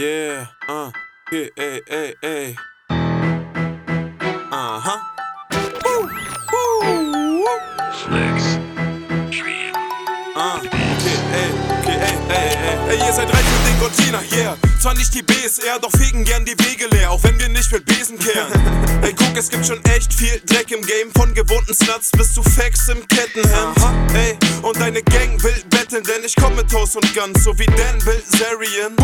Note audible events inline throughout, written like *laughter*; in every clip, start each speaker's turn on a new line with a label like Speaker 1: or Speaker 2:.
Speaker 1: Yeah, uh, yeah, ey, ey, ey. Aha. Woo, woo,
Speaker 2: Flex. Dream.
Speaker 1: Ah, okay, ey, okay, ey, ey, ey. Ey, ihr seid reich für den Container, Zwar nicht die BSR, doch fegen gern die Wege leer, auch wenn wir nicht mit Besen kehren. *laughs* ey, guck, es gibt schon echt viel Dreck im Game, von gewohnten Sluts bis zu Facts im Kettenhemd. Ey, und deine Gang will betteln, denn ich komm mit Toast und Guns, so wie Dan Bilzerian.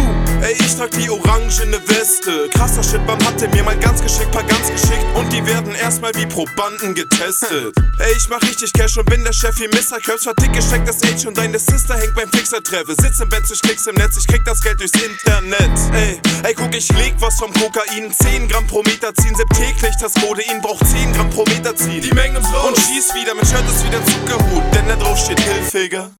Speaker 1: Ey, ich trag die orangene Weste. Krasser Shit, man hatte mir mal ganz geschickt, paar ganz geschickt. Und die werden erstmal wie Probanden getestet. *laughs* Ey, ich mach richtig Cash und bin der Chef wie Mr. Krabs. Vertick gestecktes Age und deine Sister hängt beim Fixer-Treffe. Sitz im Bett, ich klick's im Netz, ich krieg das Geld durchs Internet. Ey, ey, guck, ich leg was vom Kokain. 10 Gramm pro Meter ziehen, sieb täglich das Codein. Braucht 10 Gramm pro Meter ziehen. Die Menge raus. Und schieß wieder, mein Shirt ist wieder Zuckerhut, denn da drauf steht Hilfiger.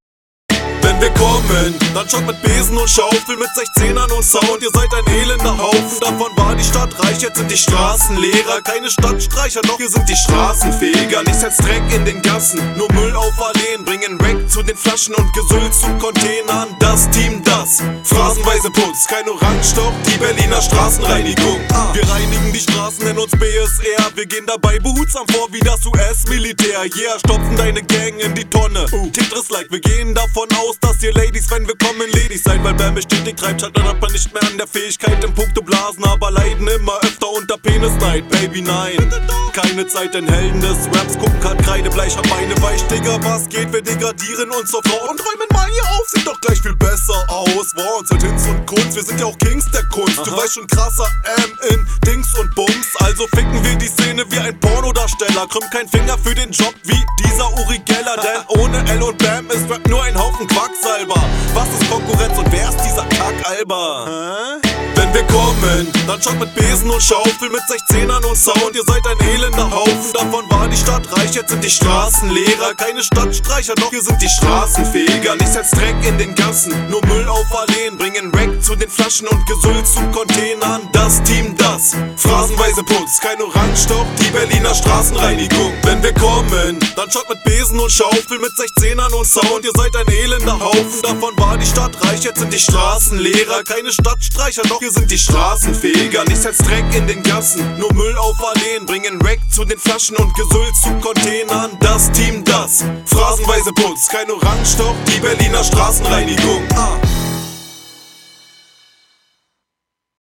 Speaker 3: Wenn wir kommen, dann schaut mit Besen und Schaufel, mit 16ern und Sound. Ihr seid ein elender Haufen, davon war die Stadt reich, jetzt sind die Straßen leerer. Keine Stadtstreicher, doch hier sind die Straßenfeger. Nichts als Dreck in den Gassen, nur Müll auf Alleen. Bringen Rack zu den Flaschen und Gesülz zu Containern. Das Team, das phrasenweise putzt. Kein Orangestock, die Berliner Straßenreinigung. Wir reinigen die Straßen, nennen uns BSR. Wir gehen dabei behutsam vor wie das US-Militär. Yeah, stopfen deine Gang in die Tonne. Tetris-like, wir gehen davon aus, dass ihr Ladies, wenn wir kommen, ledig seid. Weil Bam bestätigt, treibt halt dann hat man nicht mehr an der Fähigkeit im Punkte Blasen. Aber leiden immer öfter unter Penis-Night. Baby, nein. Keine Zeit in Helden des Raps. Gucken grad Kreidebleich, hab Beine weich, Digga. Was geht? Wir degradieren uns Frau und räumen mal hier auf. Sieht doch gleich viel besser aus. War uns halt Hinz und Kunst. Wir sind ja auch Kings der Kunst. Du weißt schon krasser M in Dings und Bums. Also ficken wir die Szene wie ein Pornodarsteller. Krümmt kein Finger für den Job wie dieser Uri Geller. Denn *laughs* ohne L und Bam ist Rap nur ein Haufen Quacksalber. Was ist Konkurrenz und wer ist dieser Kackalber? Wenn wir kommen, dann schaut mit Besen und Schaufel, mit 16ern und Sound. Ihr seid ein elender Haufen, davon war die Stadt reich, jetzt sind die Straßen leerer. Keine Stadtstreicher, doch hier sind die Straßenfeger. Nichts als Dreck in den Gassen, nur Müll auf Alleen. Bringen Rack zu den Flaschen und Gesülz zu Containern. Das Team, das phrasenweise putzt. Kein Orangestock, die Berliner Straßenreinigung. Wenn wir kommen, dann schaut mit Besen und Schaufel, mit 16ern und Sound. Ihr seid ein elender Haufen, davon war die Stadt reich, jetzt sind die Straßen leerer. Keine Stadtstreicher, doch hier sind die Straßenfeger. Nichts als Dreck in den Gassen, nur Müll auf Alleen. Bringen Rack zu den Flaschen und Gesülz zu Containern. Das Team, das phrasenweise putzt. Kein Orangestock, die Berliner Straßenreinigung.